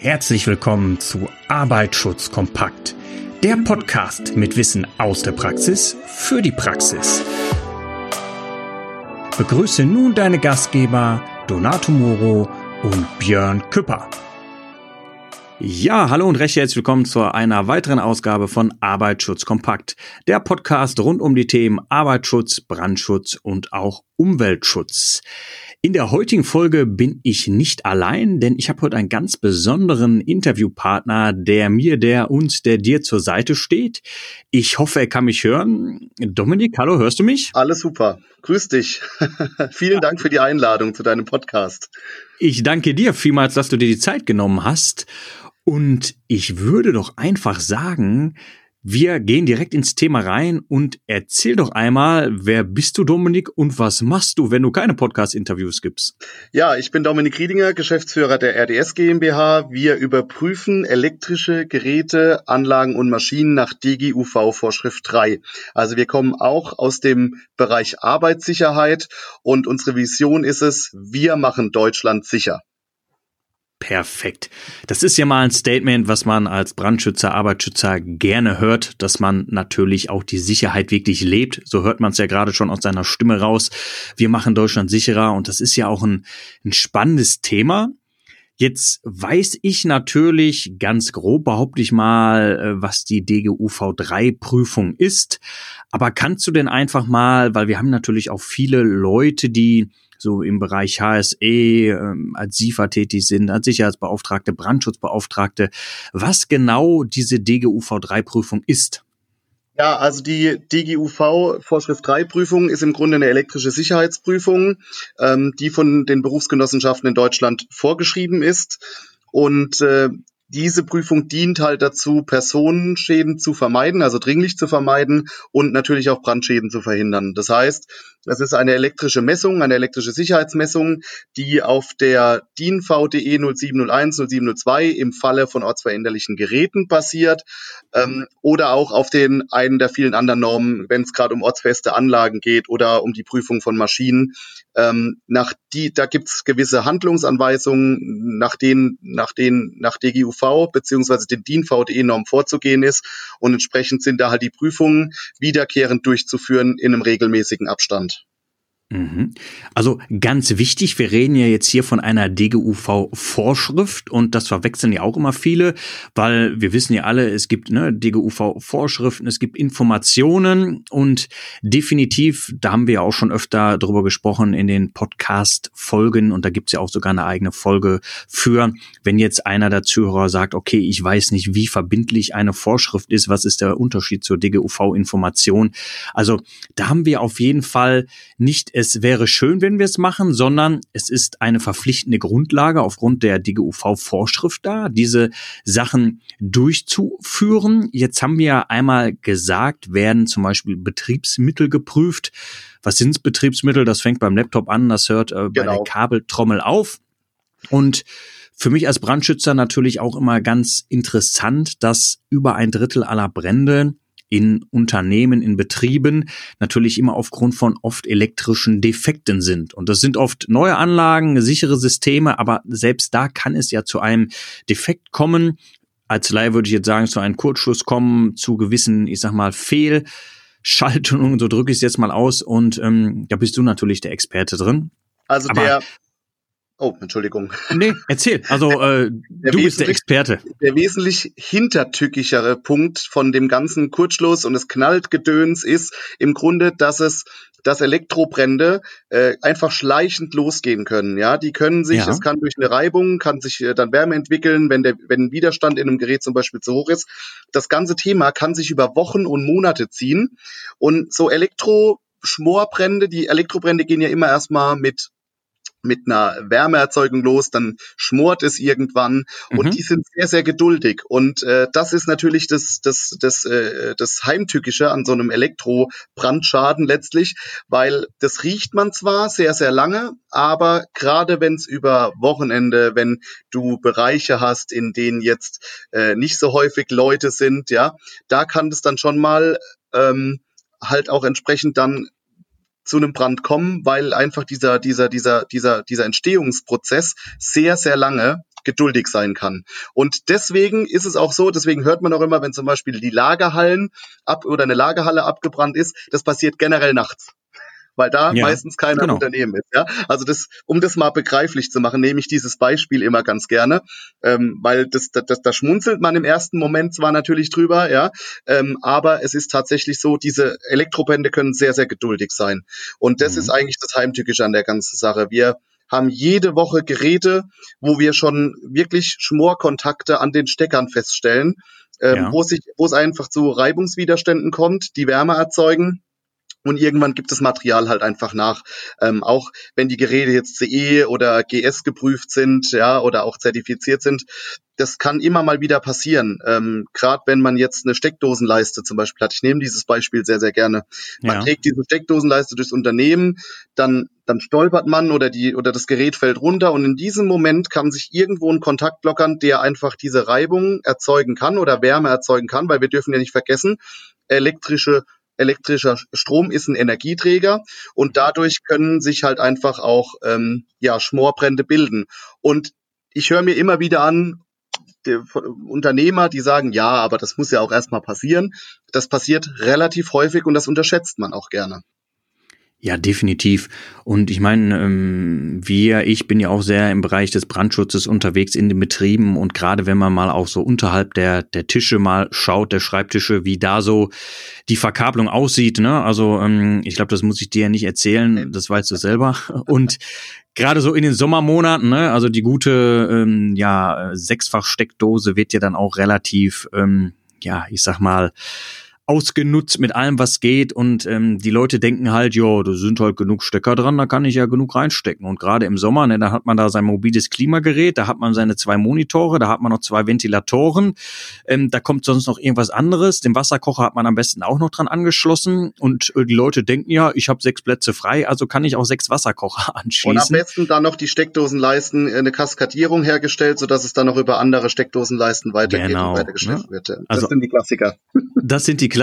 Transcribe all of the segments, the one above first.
Herzlich willkommen zu Arbeitsschutz kompakt, der Podcast mit Wissen aus der Praxis für die Praxis. Begrüße nun deine Gastgeber Donato Moro und Björn Küpper. Ja, hallo und recht herzlich willkommen zu einer weiteren Ausgabe von Arbeitsschutz kompakt, der Podcast rund um die Themen Arbeitsschutz, Brandschutz und auch Umweltschutz. In der heutigen Folge bin ich nicht allein, denn ich habe heute einen ganz besonderen Interviewpartner, der mir, der uns, der dir zur Seite steht. Ich hoffe, er kann mich hören. Dominik, hallo, hörst du mich? Alles super. Grüß dich. Vielen Dank für die Einladung zu deinem Podcast. Ich danke dir vielmals, dass du dir die Zeit genommen hast. Und ich würde doch einfach sagen, wir gehen direkt ins Thema rein und erzähl doch einmal, wer bist du, Dominik, und was machst du, wenn du keine Podcast-Interviews gibst? Ja, ich bin Dominik Riedinger, Geschäftsführer der RDS GmbH. Wir überprüfen elektrische Geräte, Anlagen und Maschinen nach DGUV-Vorschrift 3. Also wir kommen auch aus dem Bereich Arbeitssicherheit und unsere Vision ist es, wir machen Deutschland sicher. Perfekt. Das ist ja mal ein Statement, was man als Brandschützer, Arbeitsschützer gerne hört, dass man natürlich auch die Sicherheit wirklich lebt. So hört man es ja gerade schon aus seiner Stimme raus. Wir machen Deutschland sicherer und das ist ja auch ein, ein spannendes Thema. Jetzt weiß ich natürlich ganz grob, behaupte ich mal, äh, was die DGUV3-Prüfung ist. Aber kannst du denn einfach mal, weil wir haben natürlich auch viele Leute, die so im Bereich HSE ähm, als SIFA tätig sind, als Sicherheitsbeauftragte, Brandschutzbeauftragte, was genau diese DGUV3-Prüfung ist. Ja, also die DGUV Vorschrift 3 Prüfung ist im Grunde eine elektrische Sicherheitsprüfung, ähm, die von den Berufsgenossenschaften in Deutschland vorgeschrieben ist. Und äh, diese Prüfung dient halt dazu, Personenschäden zu vermeiden, also dringlich zu vermeiden und natürlich auch Brandschäden zu verhindern. Das heißt, es ist eine elektrische Messung, eine elektrische Sicherheitsmessung, die auf der DIN VDE 0701, 0702 im Falle von ortsveränderlichen Geräten basiert ähm, oder auch auf den einen der vielen anderen Normen, wenn es gerade um ortsfeste Anlagen geht oder um die Prüfung von Maschinen. Ähm, nach die, da gibt es gewisse Handlungsanweisungen, nach denen, nach denen, nach DGUV beziehungsweise den DIN VDE-Norm vorzugehen ist und entsprechend sind da halt die Prüfungen wiederkehrend durchzuführen in einem regelmäßigen Abstand. Mhm. Also ganz wichtig, wir reden ja jetzt hier von einer DGUV-Vorschrift und das verwechseln ja auch immer viele, weil wir wissen ja alle, es gibt ne, DGUV-Vorschriften, es gibt Informationen und definitiv, da haben wir ja auch schon öfter drüber gesprochen in den Podcast-Folgen und da gibt's ja auch sogar eine eigene Folge für, wenn jetzt einer der Zuhörer sagt, okay, ich weiß nicht, wie verbindlich eine Vorschrift ist, was ist der Unterschied zur DGUV-Information? Also da haben wir auf jeden Fall nicht es wäre schön, wenn wir es machen, sondern es ist eine verpflichtende Grundlage aufgrund der DGUV-Vorschrift da, diese Sachen durchzuführen. Jetzt haben wir einmal gesagt, werden zum Beispiel Betriebsmittel geprüft. Was sind Betriebsmittel? Das fängt beim Laptop an, das hört äh, bei der genau. Kabeltrommel auf. Und für mich als Brandschützer natürlich auch immer ganz interessant, dass über ein Drittel aller Brände in Unternehmen, in Betrieben natürlich immer aufgrund von oft elektrischen Defekten sind. Und das sind oft neue Anlagen, sichere Systeme, aber selbst da kann es ja zu einem Defekt kommen. Als Laie würde ich jetzt sagen, zu einem Kurzschluss kommen, zu gewissen, ich sag mal, Fehlschaltungen, so drücke ich es jetzt mal aus. Und ähm, da bist du natürlich der Experte drin. Also aber der Oh, Entschuldigung. Nee, erzähl. Also äh, du bist der Experte. Der wesentlich hintertückichere Punkt von dem ganzen Kurzschluss und es knallt Gedöns ist im Grunde, dass es dass Elektrobrände äh, einfach schleichend losgehen können. Ja, die können sich, ja. es kann durch eine Reibung, kann sich äh, dann Wärme entwickeln, wenn der, wenn ein Widerstand in einem Gerät zum Beispiel zu hoch ist. Das ganze Thema kann sich über Wochen und Monate ziehen. Und so Elektro-Schmorbrände, die Elektrobrände gehen ja immer erstmal mit mit einer Wärmeerzeugung los, dann schmort es irgendwann und mhm. die sind sehr, sehr geduldig. Und äh, das ist natürlich das, das, das, äh, das Heimtückische an so einem Elektrobrandschaden letztlich, weil das riecht man zwar sehr, sehr lange, aber gerade wenn es über Wochenende, wenn du Bereiche hast, in denen jetzt äh, nicht so häufig Leute sind, ja, da kann es dann schon mal ähm, halt auch entsprechend dann zu einem Brand kommen, weil einfach dieser, dieser, dieser, dieser, dieser Entstehungsprozess sehr, sehr lange geduldig sein kann. Und deswegen ist es auch so, deswegen hört man auch immer, wenn zum Beispiel die Lagerhallen ab oder eine Lagerhalle abgebrannt ist, das passiert generell nachts weil da ja, meistens keiner genau. Unternehmen ist. Ja? Also das, um das mal begreiflich zu machen, nehme ich dieses Beispiel immer ganz gerne, ähm, weil das, das, das, da schmunzelt man im ersten Moment zwar natürlich drüber, ja, ähm, aber es ist tatsächlich so, diese Elektrobände können sehr, sehr geduldig sein. Und das mhm. ist eigentlich das Heimtückische an der ganzen Sache. Wir haben jede Woche Geräte, wo wir schon wirklich Schmorkontakte an den Steckern feststellen, ähm, ja. wo, sich, wo es einfach zu Reibungswiderständen kommt, die Wärme erzeugen und irgendwann gibt das Material halt einfach nach. Ähm, auch wenn die Geräte jetzt CE oder GS geprüft sind, ja, oder auch zertifiziert sind, das kann immer mal wieder passieren. Ähm, Gerade wenn man jetzt eine Steckdosenleiste zum Beispiel hat. Ich nehme dieses Beispiel sehr, sehr gerne. Man ja. trägt diese Steckdosenleiste durchs Unternehmen, dann, dann stolpert man oder die, oder das Gerät fällt runter und in diesem Moment kann sich irgendwo ein Kontakt lockern, der einfach diese Reibung erzeugen kann oder Wärme erzeugen kann, weil wir dürfen ja nicht vergessen, elektrische elektrischer Strom ist ein Energieträger und dadurch können sich halt einfach auch ähm, ja, Schmorbrände bilden. Und ich höre mir immer wieder an, die Unternehmer, die sagen, ja, aber das muss ja auch erstmal passieren. Das passiert relativ häufig und das unterschätzt man auch gerne. Ja, definitiv. Und ich meine, ähm, wir, ich bin ja auch sehr im Bereich des Brandschutzes unterwegs in den Betrieben und gerade wenn man mal auch so unterhalb der, der Tische mal schaut, der Schreibtische, wie da so die Verkabelung aussieht, ne? Also ähm, ich glaube, das muss ich dir ja nicht erzählen, das weißt du selber. Und gerade so in den Sommermonaten, ne? Also die gute ähm, ja, Sechsfach-Steckdose wird ja dann auch relativ, ähm, ja, ich sag mal, ausgenutzt mit allem, was geht und ähm, die Leute denken halt, ja, da sind halt genug Stecker dran, da kann ich ja genug reinstecken. Und gerade im Sommer, ne, da hat man da sein mobiles Klimagerät, da hat man seine zwei Monitore, da hat man noch zwei Ventilatoren, ähm, da kommt sonst noch irgendwas anderes. Den Wasserkocher hat man am besten auch noch dran angeschlossen und äh, die Leute denken ja, ich habe sechs Plätze frei, also kann ich auch sechs Wasserkocher anschließen. Und am besten dann noch die Steckdosenleisten äh, eine Kaskadierung hergestellt, sodass es dann noch über andere Steckdosenleisten weitergeht genau, und weitergeschleppt ne? wird. Das also, sind die Klassiker. Das sind die Klassiker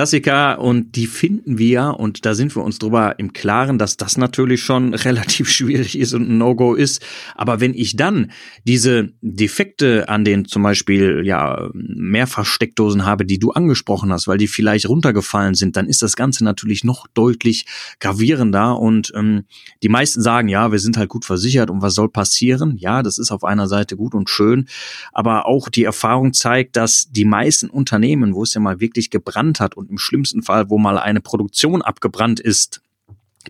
und die finden wir und da sind wir uns drüber im Klaren, dass das natürlich schon relativ schwierig ist und ein No-Go ist. Aber wenn ich dann diese Defekte an den zum Beispiel ja Mehrfachsteckdosen habe, die du angesprochen hast, weil die vielleicht runtergefallen sind, dann ist das Ganze natürlich noch deutlich gravierender und ähm, die meisten sagen, ja, wir sind halt gut versichert und was soll passieren? Ja, das ist auf einer Seite gut und schön, aber auch die Erfahrung zeigt, dass die meisten Unternehmen, wo es ja mal wirklich gebrannt hat und und im schlimmsten Fall, wo mal eine Produktion abgebrannt ist,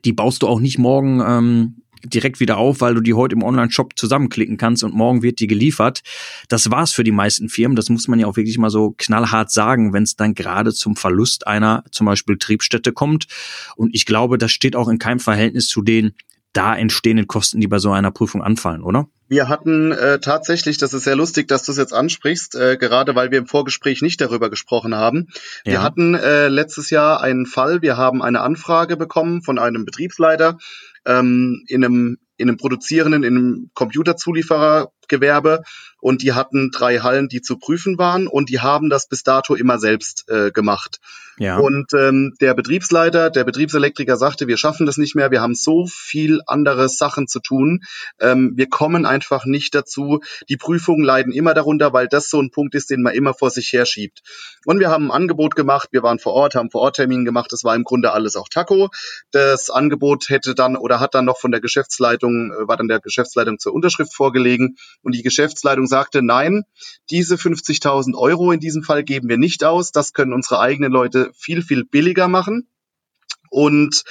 die baust du auch nicht morgen ähm, direkt wieder auf, weil du die heute im Online-Shop zusammenklicken kannst und morgen wird die geliefert. Das war's für die meisten Firmen. Das muss man ja auch wirklich mal so knallhart sagen, wenn es dann gerade zum Verlust einer zum Beispiel Triebstätte kommt. Und ich glaube, das steht auch in keinem Verhältnis zu den da entstehenden Kosten, die bei so einer Prüfung anfallen, oder? Wir hatten äh, tatsächlich, das ist sehr lustig, dass du es jetzt ansprichst, äh, gerade weil wir im Vorgespräch nicht darüber gesprochen haben. Ja. Wir hatten äh, letztes Jahr einen Fall, wir haben eine Anfrage bekommen von einem Betriebsleiter ähm, in einem in einem produzierenden, in einem Computerzulieferergewerbe und die hatten drei Hallen, die zu prüfen waren und die haben das bis dato immer selbst äh, gemacht. Ja. Und ähm, der Betriebsleiter, der Betriebselektriker sagte, wir schaffen das nicht mehr, wir haben so viel andere Sachen zu tun, ähm, wir kommen einfach nicht dazu. Die Prüfungen leiden immer darunter, weil das so ein Punkt ist, den man immer vor sich her schiebt. Und wir haben ein Angebot gemacht, wir waren vor Ort, haben vor Ort Termin gemacht, das war im Grunde alles auch Taco. Das Angebot hätte dann oder hat dann noch von der Geschäftsleitung, äh, war dann der Geschäftsleitung zur Unterschrift vorgelegen und die Geschäftsleitung sagte, nein, diese 50.000 Euro in diesem Fall geben wir nicht aus. Das können unsere eigenen Leute viel, viel billiger machen. Und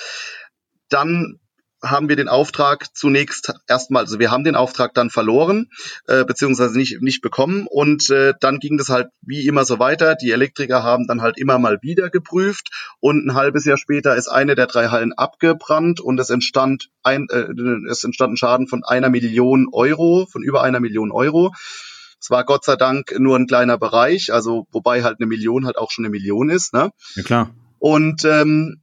dann haben wir den Auftrag zunächst erstmal, also wir haben den Auftrag dann verloren, äh, beziehungsweise nicht, nicht bekommen und äh, dann ging das halt wie immer so weiter. Die Elektriker haben dann halt immer mal wieder geprüft und ein halbes Jahr später ist eine der drei Hallen abgebrannt und es entstand ein, äh, es entstand ein Schaden von einer Million Euro, von über einer Million Euro. Es war Gott sei Dank nur ein kleiner Bereich, also wobei halt eine Million halt auch schon eine Million ist. Ne? Ja klar. Und ähm,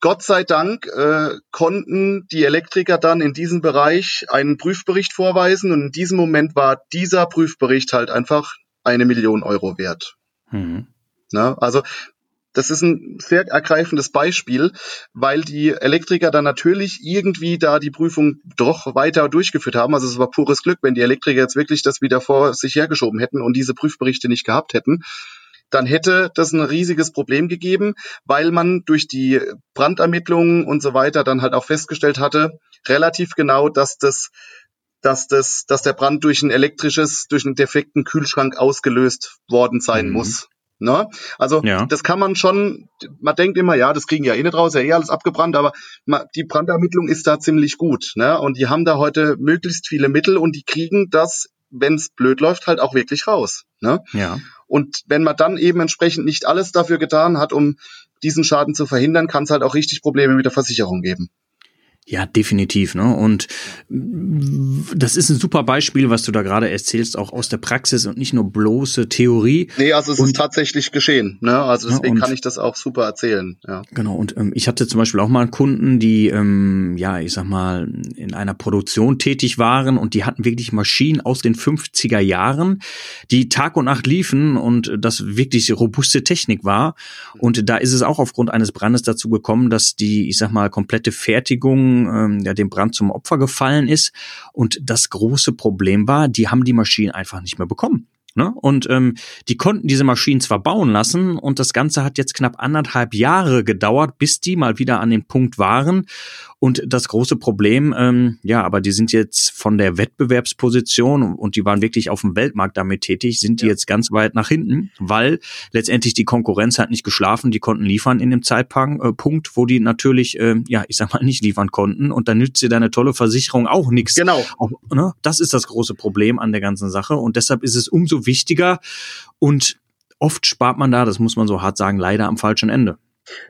Gott sei Dank äh, konnten die Elektriker dann in diesem Bereich einen Prüfbericht vorweisen und in diesem Moment war dieser Prüfbericht halt einfach eine Million Euro wert. Mhm. Na, also das ist ein sehr ergreifendes Beispiel, weil die Elektriker dann natürlich irgendwie da die Prüfung doch weiter durchgeführt haben. Also es war pures Glück, wenn die Elektriker jetzt wirklich das wieder vor sich hergeschoben hätten und diese Prüfberichte nicht gehabt hätten dann hätte das ein riesiges Problem gegeben, weil man durch die Brandermittlungen und so weiter dann halt auch festgestellt hatte, relativ genau, dass das dass das, dass der Brand durch ein elektrisches, durch einen defekten Kühlschrank ausgelöst worden sein mhm. muss. Ne? Also ja. das kann man schon, man denkt immer, ja, das kriegen ja eh nicht raus, ja eh alles abgebrannt, aber die Brandermittlung ist da ziemlich gut. Ne? Und die haben da heute möglichst viele Mittel und die kriegen das, wenn es blöd läuft, halt auch wirklich raus. Ne? Ja. Und wenn man dann eben entsprechend nicht alles dafür getan hat, um diesen Schaden zu verhindern, kann es halt auch richtig Probleme mit der Versicherung geben. Ja, definitiv. Ne? Und das ist ein super Beispiel, was du da gerade erzählst, auch aus der Praxis und nicht nur bloße Theorie. Nee, also es und, ist tatsächlich geschehen. Ne? Also deswegen ja, kann ich das auch super erzählen. Ja. Genau. Und ähm, ich hatte zum Beispiel auch mal einen Kunden, die, ähm, ja, ich sag mal, in einer Produktion tätig waren und die hatten wirklich Maschinen aus den 50er Jahren, die Tag und Nacht liefen und das wirklich robuste Technik war. Und da ist es auch aufgrund eines Brandes dazu gekommen, dass die, ich sag mal, komplette Fertigung ähm, ja, dem Brand zum Opfer gefallen ist. Und das große Problem war, die haben die Maschinen einfach nicht mehr bekommen. Ne? Und ähm, die konnten diese Maschinen zwar bauen lassen und das Ganze hat jetzt knapp anderthalb Jahre gedauert, bis die mal wieder an den Punkt waren, und das große Problem, ähm, ja, aber die sind jetzt von der Wettbewerbsposition und die waren wirklich auf dem Weltmarkt damit tätig, sind die ja. jetzt ganz weit nach hinten, weil letztendlich die Konkurrenz hat nicht geschlafen, die konnten liefern in dem Zeitpunkt, äh, wo die natürlich, äh, ja, ich sag mal, nicht liefern konnten und dann nützt dir deine tolle Versicherung auch nichts. Genau. Auch, ne? Das ist das große Problem an der ganzen Sache und deshalb ist es umso wichtiger und oft spart man da, das muss man so hart sagen, leider am falschen Ende.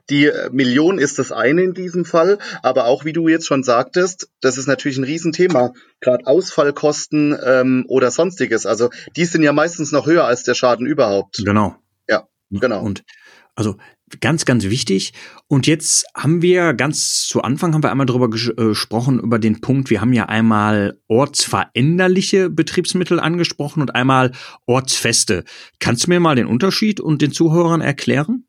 Die äh, Million ist das eine in diesem Fall, aber auch wie du jetzt schon sagtest, das ist natürlich ein Riesenthema, gerade Ausfallkosten ähm, oder sonstiges. Also die sind ja meistens noch höher als der Schaden überhaupt. Genau. Ja, genau. Und also ganz, ganz wichtig. Und jetzt haben wir ganz zu Anfang haben wir einmal darüber äh, gesprochen, über den Punkt, wir haben ja einmal ortsveränderliche Betriebsmittel angesprochen und einmal ortsfeste. Kannst du mir mal den Unterschied und den Zuhörern erklären?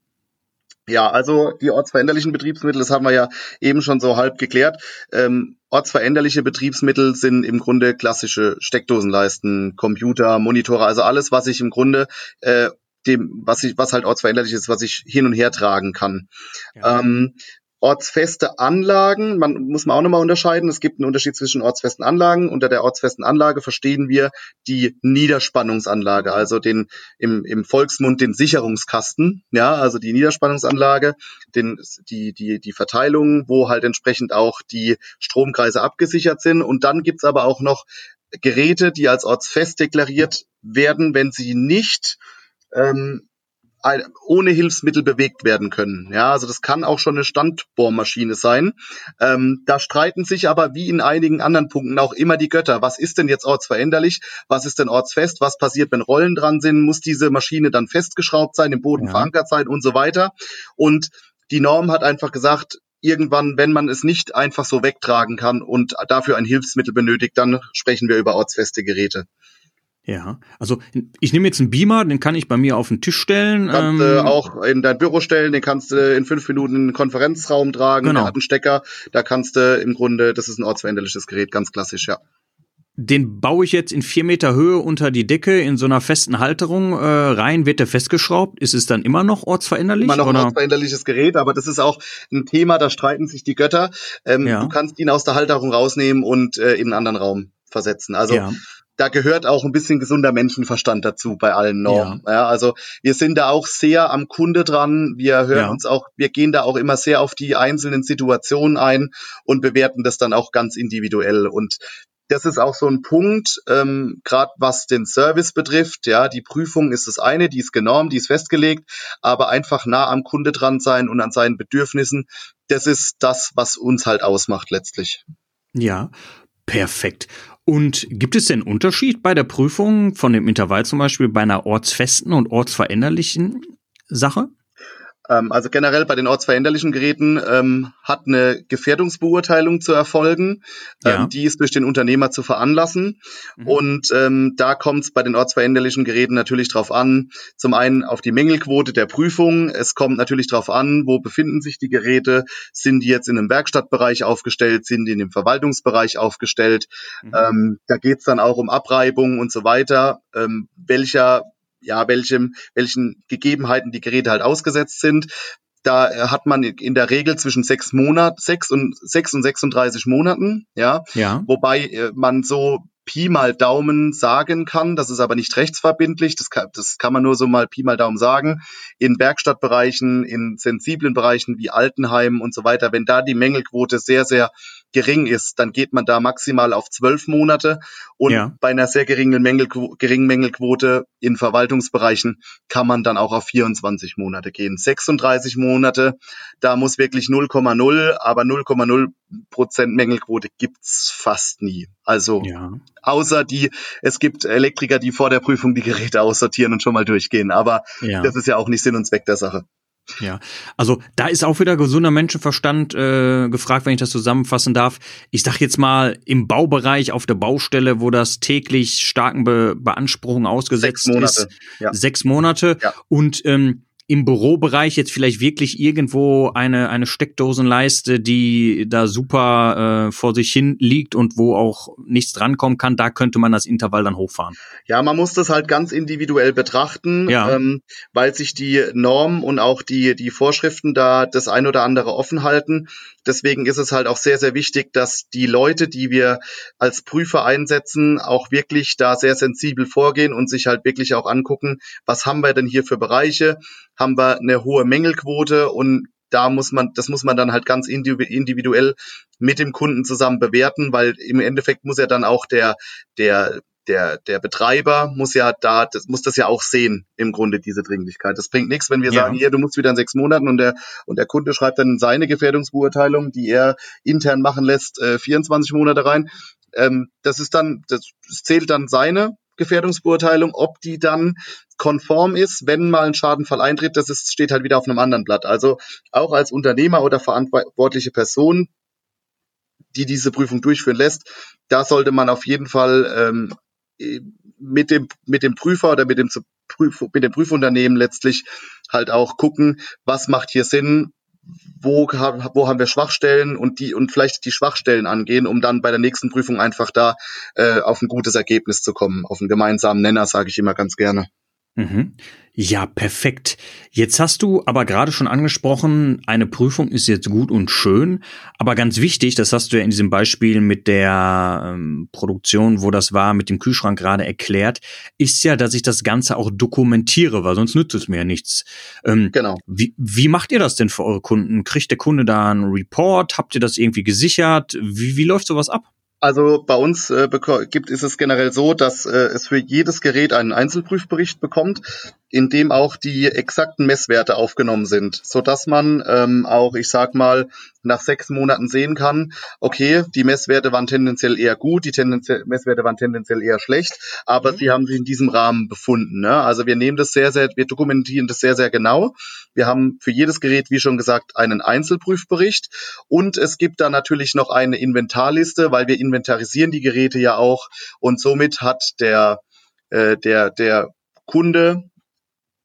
Ja, also die ortsveränderlichen Betriebsmittel, das haben wir ja eben schon so halb geklärt. Ähm, ortsveränderliche Betriebsmittel sind im Grunde klassische Steckdosenleisten, Computer, Monitore, also alles, was ich im Grunde äh, dem, was ich, was halt ortsveränderlich ist, was ich hin und her tragen kann. Ja. Ähm, ortsfeste Anlagen, man muss man auch nochmal unterscheiden. Es gibt einen Unterschied zwischen ortsfesten Anlagen. Unter der ortsfesten Anlage verstehen wir die Niederspannungsanlage, also den im, im Volksmund den Sicherungskasten, ja, also die Niederspannungsanlage, den, die, die, die Verteilung, wo halt entsprechend auch die Stromkreise abgesichert sind. Und dann gibt's aber auch noch Geräte, die als ortsfest deklariert werden, wenn sie nicht ähm, ohne Hilfsmittel bewegt werden können. Ja, also das kann auch schon eine Standbohrmaschine sein. Ähm, da streiten sich aber wie in einigen anderen Punkten auch immer die Götter. Was ist denn jetzt ortsveränderlich? Was ist denn ortsfest? Was passiert, wenn Rollen dran sind? Muss diese Maschine dann festgeschraubt sein, im Boden ja. verankert sein und so weiter? Und die Norm hat einfach gesagt, irgendwann, wenn man es nicht einfach so wegtragen kann und dafür ein Hilfsmittel benötigt, dann sprechen wir über ortsfeste Geräte. Ja, also ich nehme jetzt einen Beamer, den kann ich bei mir auf den Tisch stellen. Kannst ähm, auch in dein Büro stellen, den kannst du in fünf Minuten in den Konferenzraum tragen, genau. der hat einen Stecker, da kannst du im Grunde, das ist ein ortsveränderliches Gerät, ganz klassisch, ja. Den baue ich jetzt in vier Meter Höhe unter die Decke in so einer festen Halterung äh, rein, wird der festgeschraubt. Ist es dann immer noch ortsveränderlich? Immer noch oder? ein ortsveränderliches Gerät, aber das ist auch ein Thema, da streiten sich die Götter. Ähm, ja. Du kannst ihn aus der Halterung rausnehmen und äh, in einen anderen Raum versetzen. Also ja da gehört auch ein bisschen gesunder Menschenverstand dazu bei allen Normen. Ja. ja. also wir sind da auch sehr am Kunde dran. Wir hören ja. uns auch, wir gehen da auch immer sehr auf die einzelnen Situationen ein und bewerten das dann auch ganz individuell. Und das ist auch so ein Punkt, ähm, gerade was den Service betrifft. Ja, die Prüfung ist das eine, die ist genormt, die ist festgelegt, aber einfach nah am Kunde dran sein und an seinen Bedürfnissen, das ist das, was uns halt ausmacht letztlich. Ja, perfekt. Und gibt es denn Unterschied bei der Prüfung von dem Intervall zum Beispiel bei einer ortsfesten und ortsveränderlichen Sache? Ähm, also generell bei den ortsveränderlichen Geräten ähm, hat eine Gefährdungsbeurteilung zu erfolgen. Ja. Ähm, die ist durch den Unternehmer zu veranlassen. Mhm. Und ähm, da kommt es bei den ortsveränderlichen Geräten natürlich darauf an, zum einen auf die Mängelquote der Prüfung. Es kommt natürlich darauf an, wo befinden sich die Geräte. Sind die jetzt in einem Werkstattbereich aufgestellt? Sind die in dem Verwaltungsbereich aufgestellt? Mhm. Ähm, da geht es dann auch um Abreibung und so weiter. Welcher ja, welchem, welchen Gegebenheiten die Geräte halt ausgesetzt sind. Da äh, hat man in der Regel zwischen sechs Monat, sechs und sechs und 36 Monaten, ja. ja. Wobei äh, man so Pi mal Daumen sagen kann. Das ist aber nicht rechtsverbindlich. Das kann, das kann man nur so mal Pi mal Daumen sagen. In Werkstattbereichen, in sensiblen Bereichen wie Altenheim und so weiter, wenn da die Mängelquote sehr, sehr gering ist, dann geht man da maximal auf zwölf Monate. Und ja. bei einer sehr geringen, Mängelquote, geringen Mängelquote in Verwaltungsbereichen kann man dann auch auf 24 Monate gehen. 36 Monate, da muss wirklich 0,0, aber 0,0 Prozent Mängelquote gibt's fast nie. Also ja. außer die, es gibt Elektriker, die vor der Prüfung die Geräte aussortieren und schon mal durchgehen. Aber ja. das ist ja auch nicht Sinn und Zweck der Sache. Ja, also da ist auch wieder gesunder Menschenverstand äh, gefragt, wenn ich das zusammenfassen darf. Ich sag jetzt mal im Baubereich auf der Baustelle, wo das täglich starken Be Beanspruchungen ausgesetzt sechs Monate. ist, ja. sechs Monate ja. und ähm, im Bürobereich jetzt vielleicht wirklich irgendwo eine, eine Steckdosenleiste, die da super äh, vor sich hin liegt und wo auch nichts drankommen kann, da könnte man das Intervall dann hochfahren. Ja, man muss das halt ganz individuell betrachten, ja. ähm, weil sich die Normen und auch die, die Vorschriften da das ein oder andere offen halten. Deswegen ist es halt auch sehr, sehr wichtig, dass die Leute, die wir als Prüfer einsetzen, auch wirklich da sehr sensibel vorgehen und sich halt wirklich auch angucken, was haben wir denn hier für Bereiche? Haben wir eine hohe Mängelquote und da muss man, das muss man dann halt ganz individuell mit dem Kunden zusammen bewerten, weil im Endeffekt muss ja dann auch der, der, der, der Betreiber muss ja da, das muss das ja auch sehen, im Grunde, diese Dringlichkeit. Das bringt nichts, wenn wir ja. sagen, hier, du musst wieder in sechs Monaten und der, und der Kunde schreibt dann seine Gefährdungsbeurteilung, die er intern machen lässt, äh, 24 Monate rein. Ähm, das ist dann, das, zählt dann seine Gefährdungsbeurteilung, ob die dann konform ist, wenn mal ein Schadenfall eintritt, das ist, steht halt wieder auf einem anderen Blatt. Also auch als Unternehmer oder verantwortliche Person, die diese Prüfung durchführen lässt, da sollte man auf jeden Fall ähm, mit dem, mit dem Prüfer oder mit dem, mit dem Prüfunternehmen letztlich halt auch gucken, was macht hier Sinn, wo, wo haben wir Schwachstellen und die und vielleicht die Schwachstellen angehen, um dann bei der nächsten Prüfung einfach da äh, auf ein gutes Ergebnis zu kommen, auf einen gemeinsamen Nenner, sage ich immer ganz gerne. Mhm. Ja, perfekt. Jetzt hast du aber gerade schon angesprochen, eine Prüfung ist jetzt gut und schön, aber ganz wichtig, das hast du ja in diesem Beispiel mit der ähm, Produktion, wo das war, mit dem Kühlschrank gerade erklärt, ist ja, dass ich das Ganze auch dokumentiere, weil sonst nützt es mir ja nichts. Ähm, genau. Wie, wie macht ihr das denn für eure Kunden? Kriegt der Kunde da einen Report? Habt ihr das irgendwie gesichert? Wie, wie läuft sowas ab? Also bei uns äh, gibt ist es generell so, dass äh, es für jedes Gerät einen Einzelprüfbericht bekommt, in dem auch die exakten Messwerte aufgenommen sind, so dass man ähm, auch, ich sag mal, nach sechs Monaten sehen kann, okay, die Messwerte waren tendenziell eher gut, die tendenziell, Messwerte waren tendenziell eher schlecht, aber mhm. sie haben sich in diesem Rahmen befunden. Ne? Also wir nehmen das sehr, sehr, wir dokumentieren das sehr, sehr genau. Wir haben für jedes Gerät, wie schon gesagt, einen Einzelprüfbericht und es gibt da natürlich noch eine Inventarliste, weil wir inventarisieren die Geräte ja auch und somit hat der äh, der der Kunde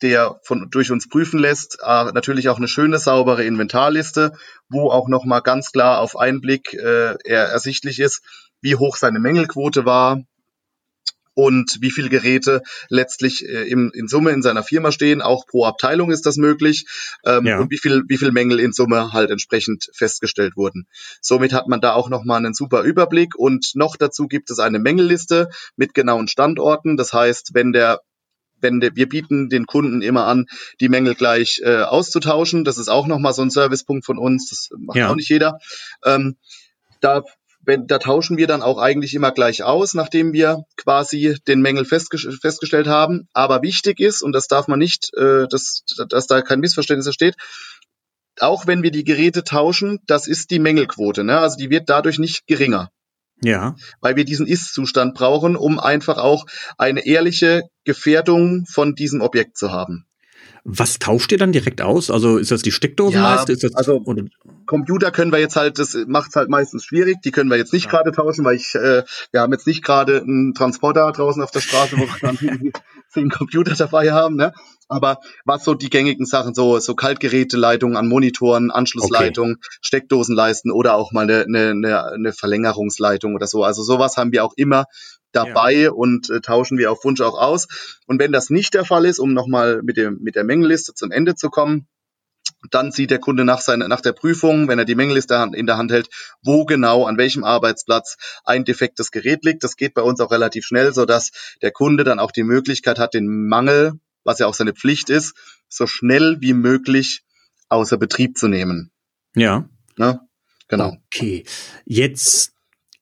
der von, durch uns prüfen lässt, äh, natürlich auch eine schöne, saubere Inventarliste, wo auch nochmal ganz klar auf einen Blick äh, er, ersichtlich ist, wie hoch seine Mängelquote war und wie viele Geräte letztlich äh, im, in Summe in seiner Firma stehen. Auch pro Abteilung ist das möglich ähm, ja. und wie viel, wie viel Mängel in Summe halt entsprechend festgestellt wurden. Somit hat man da auch nochmal einen super Überblick und noch dazu gibt es eine Mängelliste mit genauen Standorten. Das heißt, wenn der wenn de, wir bieten den Kunden immer an, die Mängel gleich äh, auszutauschen. Das ist auch nochmal so ein Servicepunkt von uns. Das macht ja. auch nicht jeder. Ähm, da, wenn, da tauschen wir dann auch eigentlich immer gleich aus, nachdem wir quasi den Mängel festge festgestellt haben. Aber wichtig ist, und das darf man nicht, äh, dass, dass da kein Missverständnis entsteht, auch wenn wir die Geräte tauschen, das ist die Mängelquote. Ne? Also die wird dadurch nicht geringer. Ja. Weil wir diesen Ist-Zustand brauchen, um einfach auch eine ehrliche Gefährdung von diesem Objekt zu haben. Was tauscht ihr dann direkt aus? Also ist das die Steckdosenleiste? Ja, also oder? Computer können wir jetzt halt, das macht es halt meistens schwierig. Die können wir jetzt nicht ja. gerade tauschen, weil ich, äh, wir haben jetzt nicht gerade einen Transporter draußen auf der Straße, wo wir dann zehn Computer dabei haben. Ne? Aber was so die gängigen Sachen, so, so Kaltgeräteleitungen an Monitoren, Anschlussleitungen, okay. Steckdosenleisten oder auch mal eine, eine, eine Verlängerungsleitung oder so. Also sowas haben wir auch immer dabei ja. und äh, tauschen wir auf Wunsch auch aus. Und wenn das nicht der Fall ist, um nochmal mit, dem, mit der Mengenliste zum Ende zu kommen, dann sieht der Kunde nach, seiner, nach der Prüfung, wenn er die Mängelliste in der Hand hält, wo genau, an welchem Arbeitsplatz ein defektes Gerät liegt. Das geht bei uns auch relativ schnell, sodass der Kunde dann auch die Möglichkeit hat, den Mangel, was ja auch seine Pflicht ist, so schnell wie möglich außer Betrieb zu nehmen. Ja. Ne? Genau. Okay. Jetzt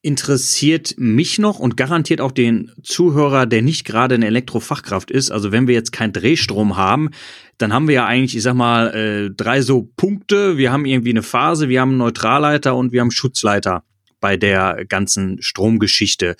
interessiert mich noch und garantiert auch den Zuhörer, der nicht gerade eine Elektrofachkraft ist. Also wenn wir jetzt keinen Drehstrom haben, dann haben wir ja eigentlich, ich sag mal, äh, drei so Punkte. Wir haben irgendwie eine Phase, wir haben einen Neutralleiter und wir haben Schutzleiter bei der ganzen Stromgeschichte.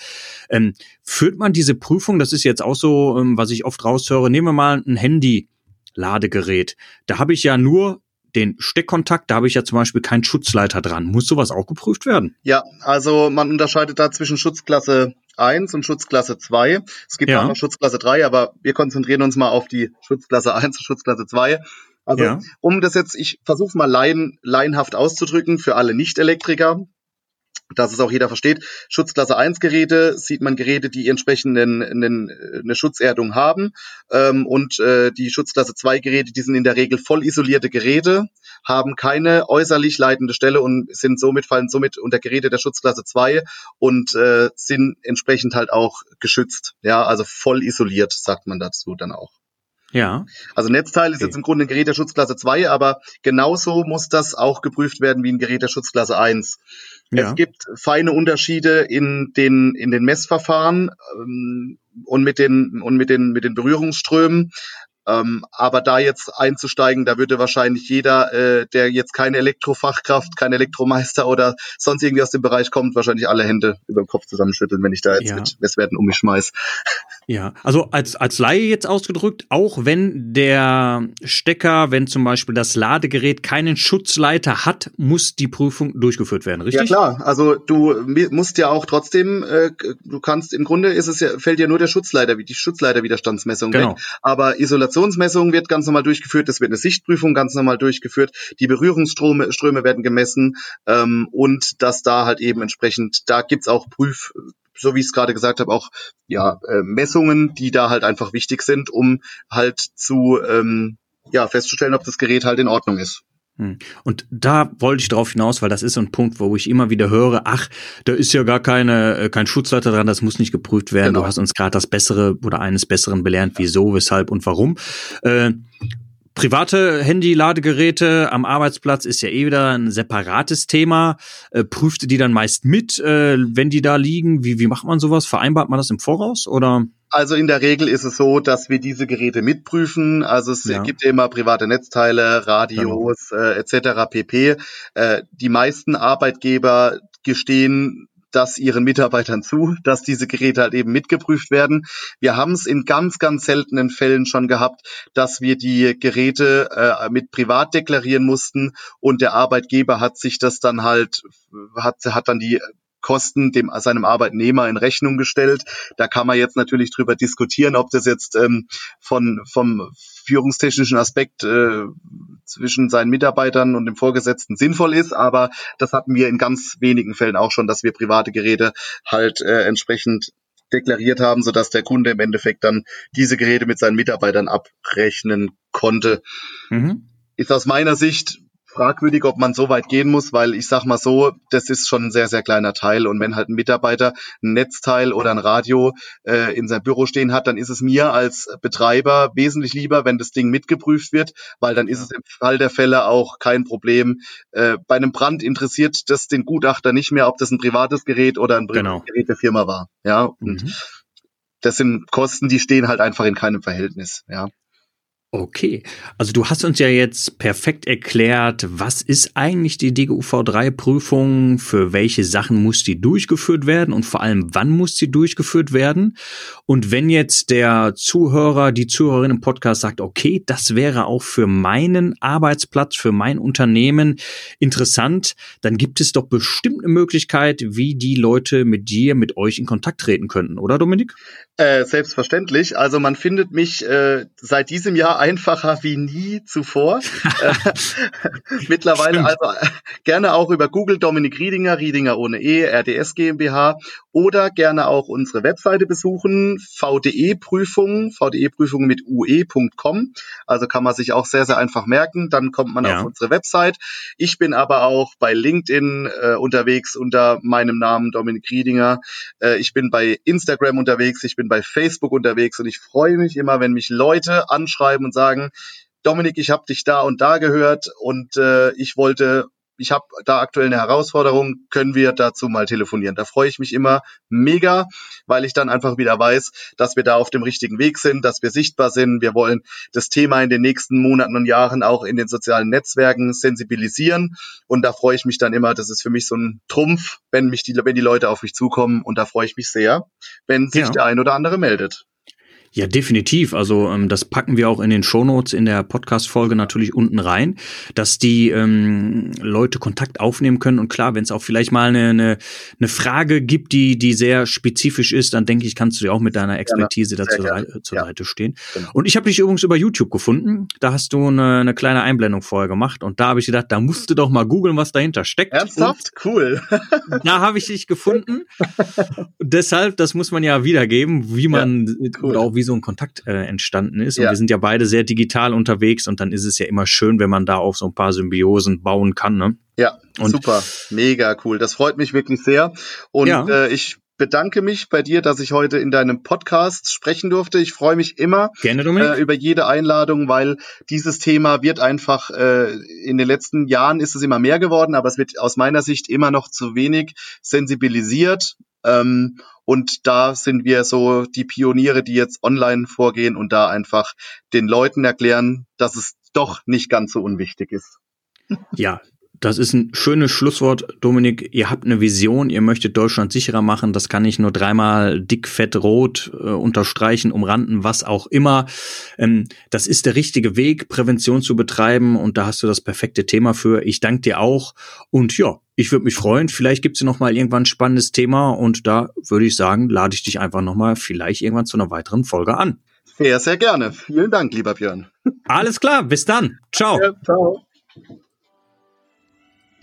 Ähm, führt man diese Prüfung, das ist jetzt auch so, ähm, was ich oft raushöre, nehmen wir mal ein Handy. Ladegerät. Da habe ich ja nur den Steckkontakt, da habe ich ja zum Beispiel keinen Schutzleiter dran. Muss sowas auch geprüft werden? Ja, also man unterscheidet da zwischen Schutzklasse 1 und Schutzklasse 2. Es gibt ja. auch noch Schutzklasse 3, aber wir konzentrieren uns mal auf die Schutzklasse 1 und Schutzklasse 2. Also ja. um das jetzt, ich versuche mal laien, laienhaft auszudrücken für alle Nicht-Elektriker dass es auch jeder versteht. Schutzklasse 1 Geräte sieht man Geräte, die entsprechend eine, eine Schutzerdung haben. Ähm, und äh, die Schutzklasse 2 Geräte, die sind in der Regel voll isolierte Geräte, haben keine äußerlich leitende Stelle und sind somit, fallen somit unter Geräte der Schutzklasse 2 und äh, sind entsprechend halt auch geschützt. Ja, also voll isoliert, sagt man dazu dann auch. Ja. Also Netzteil ist okay. jetzt im Grunde ein Gerät der Schutzklasse 2, aber genauso muss das auch geprüft werden wie ein Gerät der Schutzklasse 1. Ja. Es gibt feine Unterschiede in den, in den Messverfahren ähm, und mit den, und mit den, mit den Berührungsströmen. Ähm, aber da jetzt einzusteigen, da würde wahrscheinlich jeder, äh, der jetzt keine Elektrofachkraft, kein Elektromeister oder sonst irgendwie aus dem Bereich kommt, wahrscheinlich alle Hände über den Kopf zusammenschütteln, wenn ich da jetzt ja. mit Messwerten um mich schmeiß. Ja, also als, als Laie jetzt ausgedrückt, auch wenn der Stecker, wenn zum Beispiel das Ladegerät keinen Schutzleiter hat, muss die Prüfung durchgeführt werden, richtig? Ja klar, also du musst ja auch trotzdem, äh, du kannst, im Grunde ist es ja, fällt ja nur der Schutzleiter, die Schutzleiterwiderstandsmessung genau. weg, aber Isolation Vibrationsmessung wird ganz normal durchgeführt, es wird eine Sichtprüfung ganz normal durchgeführt, die Berührungsströme Ströme werden gemessen ähm, und dass da halt eben entsprechend, da gibt's auch Prüf, so wie ich es gerade gesagt habe, auch ja äh, Messungen, die da halt einfach wichtig sind, um halt zu ähm, ja festzustellen, ob das Gerät halt in Ordnung ist. Hm. Und da wollte ich drauf hinaus, weil das ist so ein Punkt, wo ich immer wieder höre, ach, da ist ja gar keine, äh, kein Schutzleiter dran, das muss nicht geprüft werden. Genau. Du hast uns gerade das Bessere oder eines Besseren belernt, wieso, weshalb und warum. Äh, private Handy-Ladegeräte am Arbeitsplatz ist ja eh wieder ein separates Thema. Äh, prüft ihr die dann meist mit, äh, wenn die da liegen? Wie, wie macht man sowas? Vereinbart man das im Voraus oder? Also in der Regel ist es so, dass wir diese Geräte mitprüfen. Also es ja. gibt immer private Netzteile, Radios genau. äh, etc. pp. Äh, die meisten Arbeitgeber gestehen das ihren Mitarbeitern zu, dass diese Geräte halt eben mitgeprüft werden. Wir haben es in ganz, ganz seltenen Fällen schon gehabt, dass wir die Geräte äh, mit privat deklarieren mussten und der Arbeitgeber hat sich das dann halt, hat, hat dann die Kosten dem seinem Arbeitnehmer in Rechnung gestellt. Da kann man jetzt natürlich drüber diskutieren, ob das jetzt ähm, von vom führungstechnischen Aspekt äh, zwischen seinen Mitarbeitern und dem Vorgesetzten sinnvoll ist, aber das hatten wir in ganz wenigen Fällen auch schon, dass wir private Geräte halt äh, entsprechend deklariert haben, sodass der Kunde im Endeffekt dann diese Geräte mit seinen Mitarbeitern abrechnen konnte. Mhm. Ist aus meiner Sicht fragwürdig, ob man so weit gehen muss, weil ich sag mal so, das ist schon ein sehr, sehr kleiner Teil. Und wenn halt ein Mitarbeiter ein Netzteil oder ein Radio äh, in seinem Büro stehen hat, dann ist es mir als Betreiber wesentlich lieber, wenn das Ding mitgeprüft wird, weil dann ist es im Fall der Fälle auch kein Problem. Äh, bei einem Brand interessiert das den Gutachter nicht mehr, ob das ein privates Gerät oder ein genau. Gerät der Firma war. Ja, und mhm. das sind Kosten, die stehen halt einfach in keinem Verhältnis. Ja. Okay, also du hast uns ja jetzt perfekt erklärt, was ist eigentlich die DGUV3-Prüfung, für welche Sachen muss die durchgeführt werden und vor allem wann muss sie durchgeführt werden. Und wenn jetzt der Zuhörer, die Zuhörerin im Podcast sagt, okay, das wäre auch für meinen Arbeitsplatz, für mein Unternehmen interessant, dann gibt es doch bestimmt eine Möglichkeit, wie die Leute mit dir, mit euch in Kontakt treten könnten, oder Dominik? Äh, selbstverständlich. Also man findet mich äh, seit diesem Jahr einfacher wie nie zuvor. Äh, mittlerweile Stimmt. also äh, gerne auch über Google Dominik Riedinger, Riedinger ohne E, RDS GmbH oder gerne auch unsere Webseite besuchen, VDE-Prüfungen, VDE-Prüfungen mit ue.com. Also kann man sich auch sehr, sehr einfach merken. Dann kommt man ja. auf unsere Website. Ich bin aber auch bei LinkedIn äh, unterwegs unter meinem Namen Dominik Riedinger. Äh, ich bin bei Instagram unterwegs. Ich bin bei Facebook unterwegs und ich freue mich immer, wenn mich Leute anschreiben und sagen, Dominik, ich habe dich da und da gehört und äh, ich wollte ich habe da aktuell eine Herausforderung, können wir dazu mal telefonieren. Da freue ich mich immer mega, weil ich dann einfach wieder weiß, dass wir da auf dem richtigen Weg sind, dass wir sichtbar sind. Wir wollen das Thema in den nächsten Monaten und Jahren auch in den sozialen Netzwerken sensibilisieren. Und da freue ich mich dann immer, das ist für mich so ein Trumpf, wenn mich die, wenn die Leute auf mich zukommen. Und da freue ich mich sehr, wenn sich ja. der ein oder andere meldet. Ja, definitiv. Also ähm, das packen wir auch in den Shownotes in der Podcast-Folge natürlich unten rein, dass die ähm, Leute Kontakt aufnehmen können. Und klar, wenn es auch vielleicht mal eine, eine, eine Frage gibt, die, die sehr spezifisch ist, dann denke ich, kannst du dir auch mit deiner Expertise dazu zur ja. Seite stehen. Genau. Und ich habe dich übrigens über YouTube gefunden. Da hast du eine, eine kleine Einblendung vorher gemacht. Und da habe ich gedacht, da musst du doch mal googeln, was dahinter steckt. Ernsthaft? Und cool. da habe ich dich gefunden. Deshalb, das muss man ja wiedergeben, wie man ja, cool. auch wie so ein Kontakt äh, entstanden ist. Und ja. wir sind ja beide sehr digital unterwegs und dann ist es ja immer schön, wenn man da auch so ein paar Symbiosen bauen kann. Ne? Ja, und super, mega cool. Das freut mich wirklich sehr. Und ja. äh, ich bedanke mich bei dir, dass ich heute in deinem Podcast sprechen durfte. Ich freue mich immer äh, über jede Einladung, weil dieses Thema wird einfach äh, in den letzten Jahren ist es immer mehr geworden, aber es wird aus meiner Sicht immer noch zu wenig sensibilisiert. Ähm, und da sind wir so die Pioniere, die jetzt online vorgehen und da einfach den Leuten erklären, dass es doch nicht ganz so unwichtig ist. Ja, das ist ein schönes Schlusswort, Dominik. Ihr habt eine Vision, ihr möchtet Deutschland sicherer machen. Das kann ich nur dreimal dick, fett, rot äh, unterstreichen, umranden, was auch immer. Ähm, das ist der richtige Weg, Prävention zu betreiben und da hast du das perfekte Thema für. Ich danke dir auch und ja, ich würde mich freuen. Vielleicht gibt's ja noch mal irgendwann ein spannendes Thema und da würde ich sagen, lade ich dich einfach noch mal vielleicht irgendwann zu einer weiteren Folge an. Sehr, sehr gerne. Vielen Dank, lieber Björn. Alles klar, bis dann. Ciao. Ja, ciao.